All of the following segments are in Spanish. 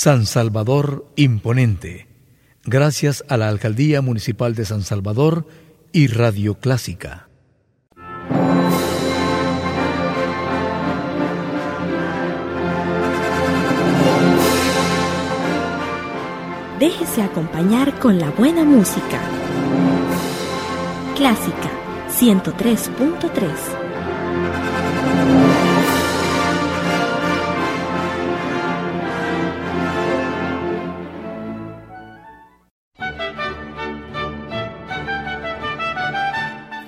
San Salvador Imponente, gracias a la Alcaldía Municipal de San Salvador y Radio Clásica. Déjese acompañar con la buena música. Clásica 103.3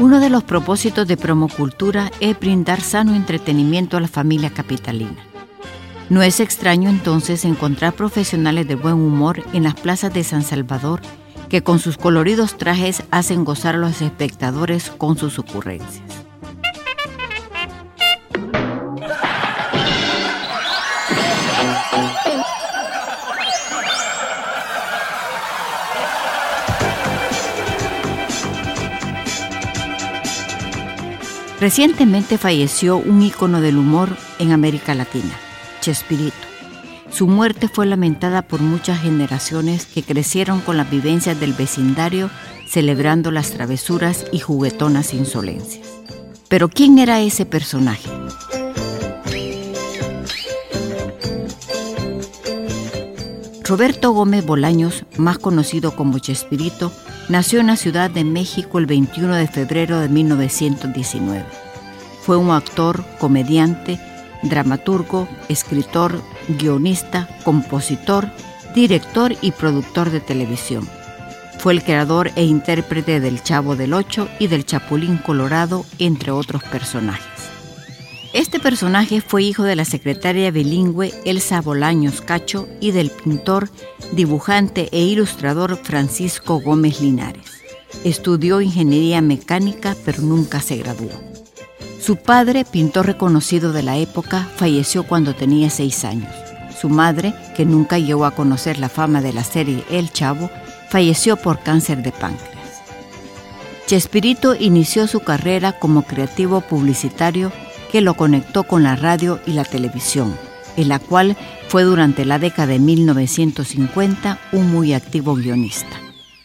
Uno de los propósitos de Promocultura es brindar sano entretenimiento a la familia capitalina. No es extraño entonces encontrar profesionales de buen humor en las plazas de San Salvador que con sus coloridos trajes hacen gozar a los espectadores con sus ocurrencias. Recientemente falleció un ícono del humor en América Latina, Chespirito. Su muerte fue lamentada por muchas generaciones que crecieron con las vivencias del vecindario celebrando las travesuras y juguetonas insolencias. Pero ¿quién era ese personaje? Roberto Gómez Bolaños, más conocido como Chespirito, nació en la Ciudad de México el 21 de febrero de 1919. Fue un actor, comediante, dramaturgo, escritor, guionista, compositor, director y productor de televisión. Fue el creador e intérprete del Chavo del Ocho y del Chapulín Colorado, entre otros personajes. Este personaje fue hijo de la secretaria bilingüe Elsa Bolaños Cacho y del pintor, dibujante e ilustrador Francisco Gómez Linares. Estudió ingeniería mecánica pero nunca se graduó. Su padre, pintor reconocido de la época, falleció cuando tenía seis años. Su madre, que nunca llegó a conocer la fama de la serie El Chavo, falleció por cáncer de páncreas. Chespirito inició su carrera como creativo publicitario que lo conectó con la radio y la televisión, en la cual fue durante la década de 1950 un muy activo guionista.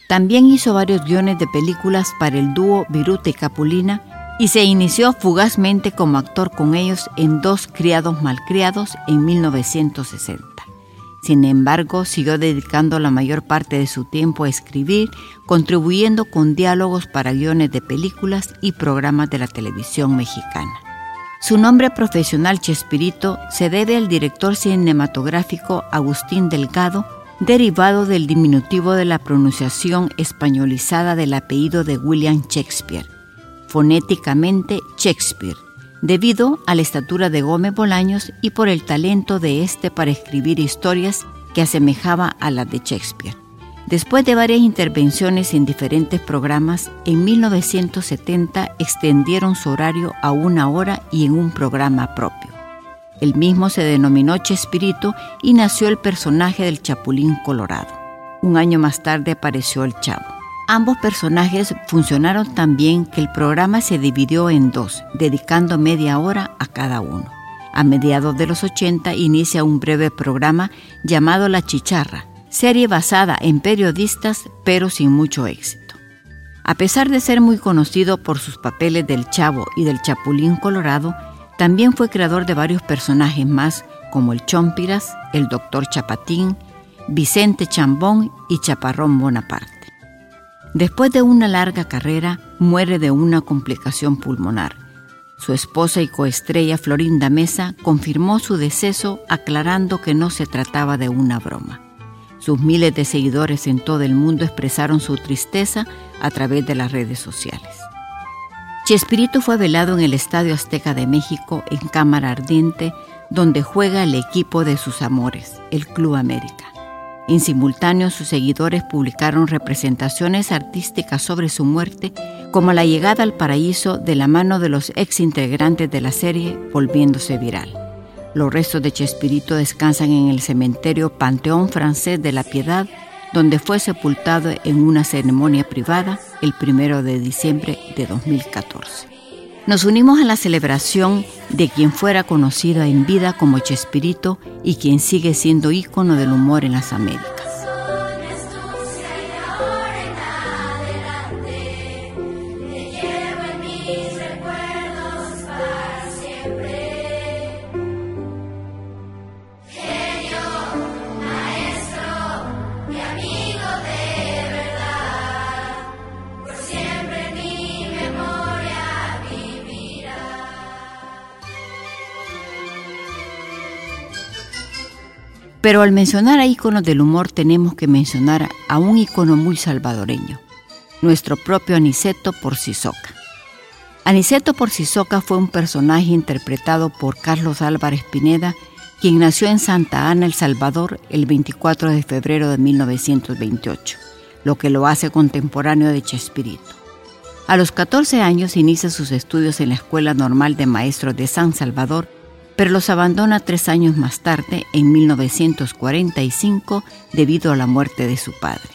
También hizo varios guiones de películas para el dúo Viruta y Capulina y se inició fugazmente como actor con ellos en Dos criados malcriados en 1960. Sin embargo, siguió dedicando la mayor parte de su tiempo a escribir, contribuyendo con diálogos para guiones de películas y programas de la televisión mexicana. Su nombre profesional Chespirito se debe al director cinematográfico Agustín Delgado, derivado del diminutivo de la pronunciación españolizada del apellido de William Shakespeare, fonéticamente Shakespeare, debido a la estatura de Gómez Bolaños y por el talento de este para escribir historias que asemejaba a las de Shakespeare. Después de varias intervenciones en diferentes programas, en 1970 extendieron su horario a una hora y en un programa propio. El mismo se denominó Chespirito y nació el personaje del Chapulín Colorado. Un año más tarde apareció el Chavo. Ambos personajes funcionaron tan bien que el programa se dividió en dos, dedicando media hora a cada uno. A mediados de los 80 inicia un breve programa llamado La Chicharra, serie basada en periodistas pero sin mucho éxito. A pesar de ser muy conocido por sus papeles del Chavo y del Chapulín Colorado, también fue creador de varios personajes más como el Chompiras, el Doctor Chapatín, Vicente Chambón y Chaparrón Bonaparte. Después de una larga carrera, muere de una complicación pulmonar. Su esposa y coestrella Florinda Mesa confirmó su deceso aclarando que no se trataba de una broma. Sus miles de seguidores en todo el mundo expresaron su tristeza a través de las redes sociales. Chespirito fue velado en el Estadio Azteca de México en cámara ardiente, donde juega el equipo de sus amores, el Club América. En simultáneo, sus seguidores publicaron representaciones artísticas sobre su muerte, como la llegada al paraíso de la mano de los ex integrantes de la serie, volviéndose viral. Los restos de Chespirito descansan en el cementerio Panteón Francés de la Piedad, donde fue sepultado en una ceremonia privada el primero de diciembre de 2014. Nos unimos a la celebración de quien fuera conocido en vida como Chespirito y quien sigue siendo ícono del humor en las Américas. Pero al mencionar a íconos del humor tenemos que mencionar a un ícono muy salvadoreño, nuestro propio Aniceto Porcisoca. Aniceto Porcisoca fue un personaje interpretado por Carlos Álvarez Pineda, quien nació en Santa Ana, El Salvador, el 24 de febrero de 1928, lo que lo hace contemporáneo de Chespirito. A los 14 años inicia sus estudios en la Escuela Normal de Maestros de San Salvador pero los abandona tres años más tarde, en 1945, debido a la muerte de su padre.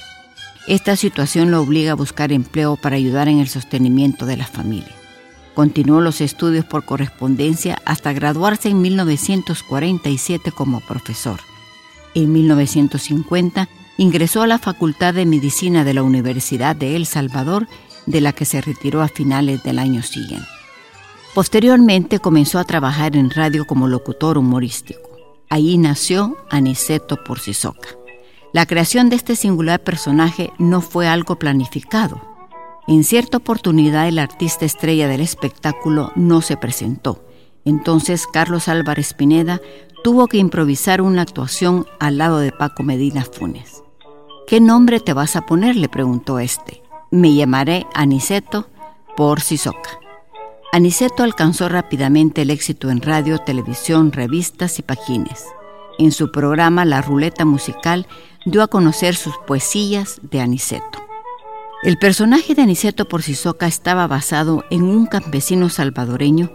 Esta situación lo obliga a buscar empleo para ayudar en el sostenimiento de la familia. Continuó los estudios por correspondencia hasta graduarse en 1947 como profesor. En 1950 ingresó a la Facultad de Medicina de la Universidad de El Salvador, de la que se retiró a finales del año siguiente. Posteriormente comenzó a trabajar en radio como locutor humorístico. Ahí nació Aniceto Porcisoca. La creación de este singular personaje no fue algo planificado. En cierta oportunidad el artista estrella del espectáculo no se presentó. Entonces Carlos Álvarez Pineda tuvo que improvisar una actuación al lado de Paco Medina Funes. ¿Qué nombre te vas a poner? le preguntó este. Me llamaré Aniceto Porcisoca. Aniceto alcanzó rápidamente el éxito en radio, televisión, revistas y páginas. En su programa La Ruleta Musical dio a conocer sus poesías de Aniceto. El personaje de Aniceto por Sisoca estaba basado en un campesino salvadoreño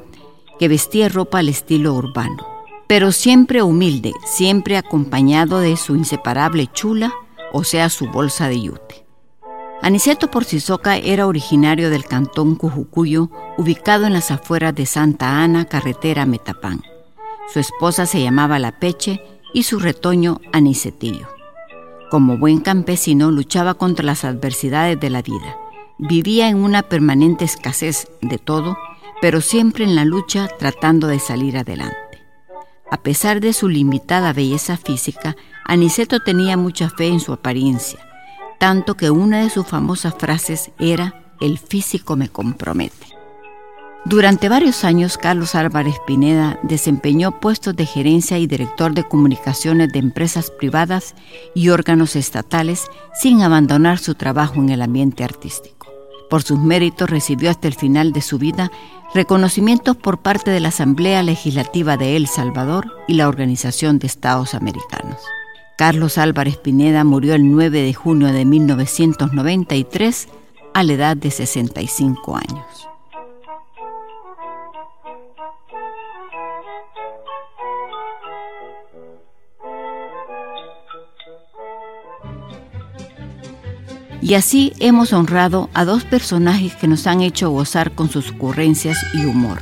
que vestía ropa al estilo urbano, pero siempre humilde, siempre acompañado de su inseparable chula, o sea, su bolsa de yute. Aniceto Porcisoca era originario del cantón Cujucuyo, ubicado en las afueras de Santa Ana, carretera Metapán. Su esposa se llamaba La Peche y su retoño Anicetillo. Como buen campesino luchaba contra las adversidades de la vida. Vivía en una permanente escasez de todo, pero siempre en la lucha tratando de salir adelante. A pesar de su limitada belleza física, Aniceto tenía mucha fe en su apariencia tanto que una de sus famosas frases era, el físico me compromete. Durante varios años, Carlos Álvarez Pineda desempeñó puestos de gerencia y director de comunicaciones de empresas privadas y órganos estatales sin abandonar su trabajo en el ambiente artístico. Por sus méritos recibió hasta el final de su vida reconocimientos por parte de la Asamblea Legislativa de El Salvador y la Organización de Estados Americanos. Carlos Álvarez Pineda murió el 9 de junio de 1993 a la edad de 65 años. Y así hemos honrado a dos personajes que nos han hecho gozar con sus ocurrencias y humor.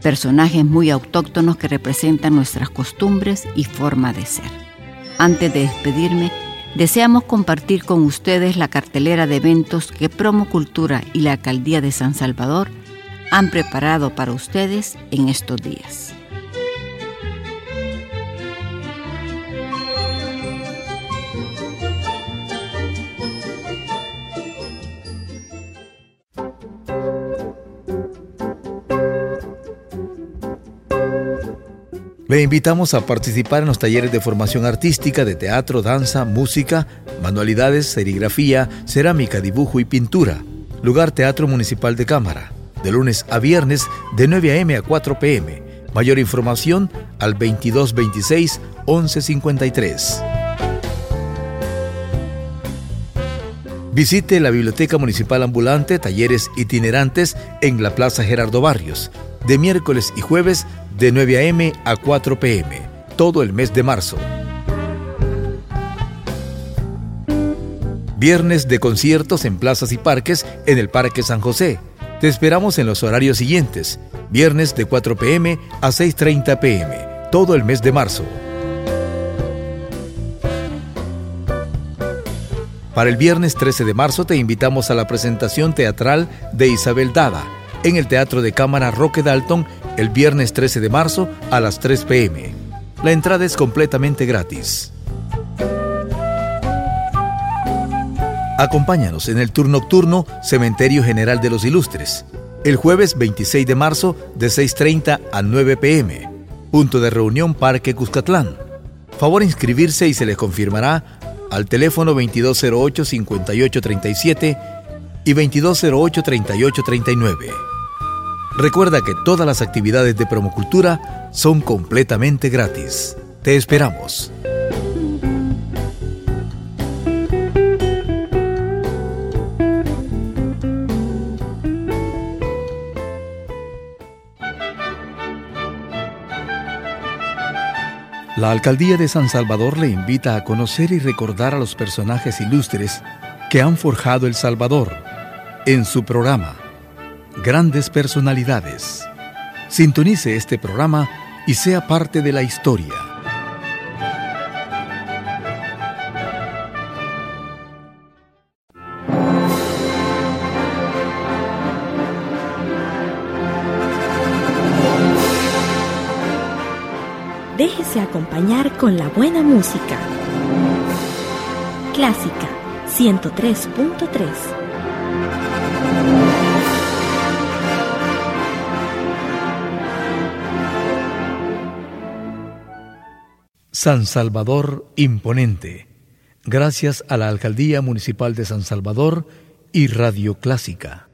Personajes muy autóctonos que representan nuestras costumbres y forma de ser. Antes de despedirme, deseamos compartir con ustedes la cartelera de eventos que Promo Cultura y la Alcaldía de San Salvador han preparado para ustedes en estos días. Le invitamos a participar en los talleres de formación artística de teatro, danza, música, manualidades, serigrafía, cerámica, dibujo y pintura. Lugar Teatro Municipal de Cámara. de lunes a viernes de 9 a.m. a 4 p.m. Mayor información al 2226 1153. Visite la Biblioteca Municipal Ambulante, talleres itinerantes en la Plaza Gerardo Barrios, de miércoles y jueves de 9 a.m. a 4 p.m., todo el mes de marzo. Viernes de conciertos en plazas y parques en el Parque San José. Te esperamos en los horarios siguientes, viernes de 4 pm a 6.30 pm, todo el mes de marzo. Para el viernes 13 de marzo te invitamos a la presentación teatral de Isabel Dada en el Teatro de Cámara Roque Dalton el viernes 13 de marzo a las 3 pm. La entrada es completamente gratis. Acompáñanos en el turno nocturno Cementerio General de los Ilustres, el jueves 26 de marzo de 6.30 a 9 pm. Punto de reunión Parque Cuscatlán. Favor inscribirse y se le confirmará al teléfono 2208-5837 y 2208-3839. Recuerda que todas las actividades de Promocultura son completamente gratis. Te esperamos. La alcaldía de San Salvador le invita a conocer y recordar a los personajes ilustres que han forjado El Salvador en su programa Grandes Personalidades. Sintonice este programa y sea parte de la historia. Déjese acompañar con la buena música. Clásica 103.3 San Salvador Imponente. Gracias a la Alcaldía Municipal de San Salvador y Radio Clásica.